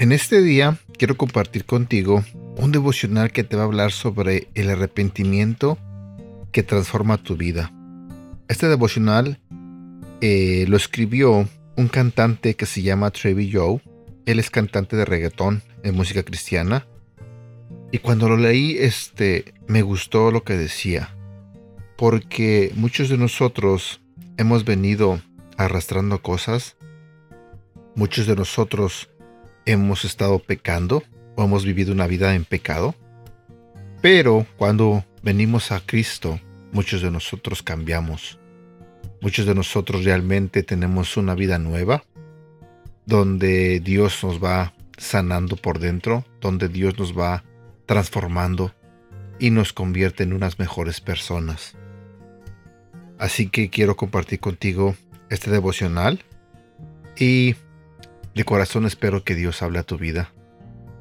En este día quiero compartir contigo un devocional que te va a hablar sobre el arrepentimiento que transforma tu vida. Este devocional eh, lo escribió un cantante que se llama Trevi Joe. Él es cantante de reggaetón en música cristiana. Y cuando lo leí, este, me gustó lo que decía. Porque muchos de nosotros hemos venido arrastrando cosas. Muchos de nosotros hemos estado pecando o hemos vivido una vida en pecado. Pero cuando venimos a Cristo, muchos de nosotros cambiamos. Muchos de nosotros realmente tenemos una vida nueva, donde Dios nos va sanando por dentro, donde Dios nos va transformando y nos convierte en unas mejores personas. Así que quiero compartir contigo este devocional y de corazón espero que Dios hable a tu vida.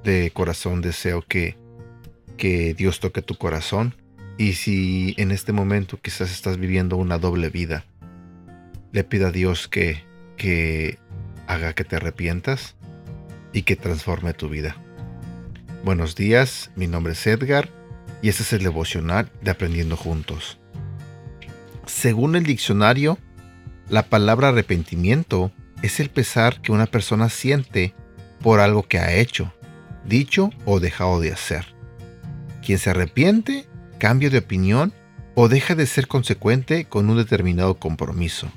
De corazón deseo que, que Dios toque tu corazón. Y si en este momento quizás estás viviendo una doble vida, le pido a Dios que, que haga que te arrepientas y que transforme tu vida. Buenos días, mi nombre es Edgar y este es el devocional de Aprendiendo Juntos. Según el diccionario, la palabra arrepentimiento es el pesar que una persona siente por algo que ha hecho, dicho o dejado de hacer. Quien se arrepiente, cambia de opinión o deja de ser consecuente con un determinado compromiso.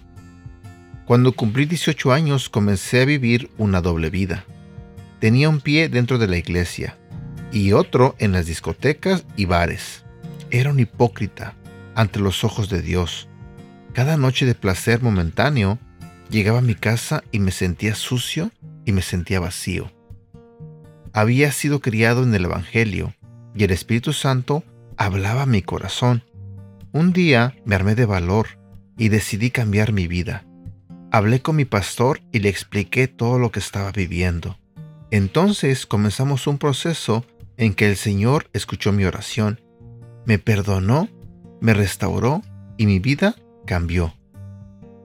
Cuando cumplí 18 años comencé a vivir una doble vida. Tenía un pie dentro de la iglesia y otro en las discotecas y bares. Era un hipócrita ante los ojos de Dios. Cada noche de placer momentáneo Llegaba a mi casa y me sentía sucio y me sentía vacío. Había sido criado en el Evangelio y el Espíritu Santo hablaba a mi corazón. Un día me armé de valor y decidí cambiar mi vida. Hablé con mi pastor y le expliqué todo lo que estaba viviendo. Entonces comenzamos un proceso en que el Señor escuchó mi oración, me perdonó, me restauró y mi vida cambió.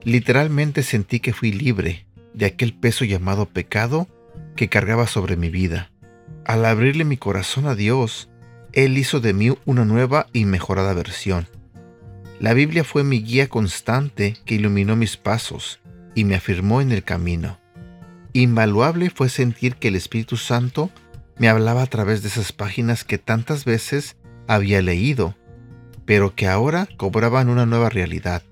Literalmente sentí que fui libre de aquel peso llamado pecado que cargaba sobre mi vida. Al abrirle mi corazón a Dios, Él hizo de mí una nueva y mejorada versión. La Biblia fue mi guía constante que iluminó mis pasos y me afirmó en el camino. Invaluable fue sentir que el Espíritu Santo me hablaba a través de esas páginas que tantas veces había leído, pero que ahora cobraban una nueva realidad.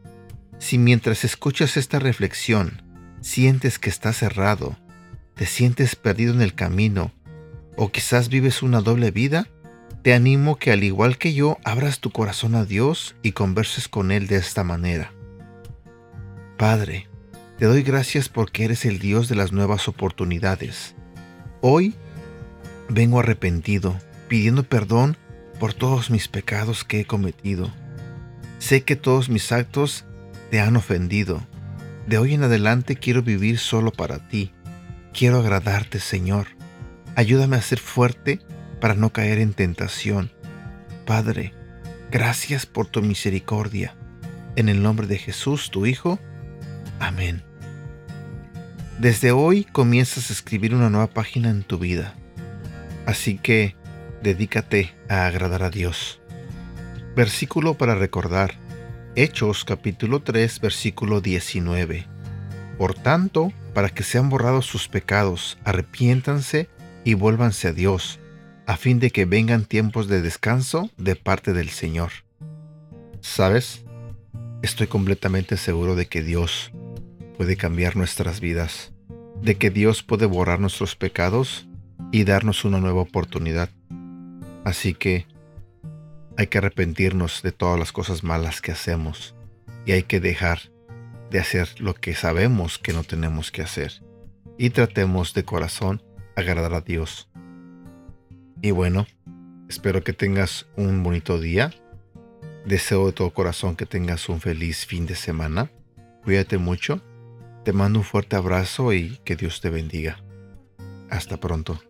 Si mientras escuchas esta reflexión sientes que estás cerrado, te sientes perdido en el camino, o quizás vives una doble vida, te animo que al igual que yo abras tu corazón a Dios y converses con Él de esta manera. Padre, te doy gracias porque eres el Dios de las nuevas oportunidades. Hoy vengo arrepentido, pidiendo perdón por todos mis pecados que he cometido. Sé que todos mis actos te han ofendido. De hoy en adelante quiero vivir solo para ti. Quiero agradarte, Señor. Ayúdame a ser fuerte para no caer en tentación. Padre, gracias por tu misericordia. En el nombre de Jesús, tu Hijo. Amén. Desde hoy comienzas a escribir una nueva página en tu vida. Así que dedícate a agradar a Dios. Versículo para recordar. Hechos capítulo 3 versículo 19. Por tanto, para que sean borrados sus pecados, arrepiéntanse y vuélvanse a Dios, a fin de que vengan tiempos de descanso de parte del Señor. ¿Sabes? Estoy completamente seguro de que Dios puede cambiar nuestras vidas, de que Dios puede borrar nuestros pecados y darnos una nueva oportunidad. Así que hay que arrepentirnos de todas las cosas malas que hacemos y hay que dejar de hacer lo que sabemos que no tenemos que hacer y tratemos de corazón agradar a Dios. Y bueno, espero que tengas un bonito día. Deseo de todo corazón que tengas un feliz fin de semana. Cuídate mucho. Te mando un fuerte abrazo y que Dios te bendiga. Hasta pronto.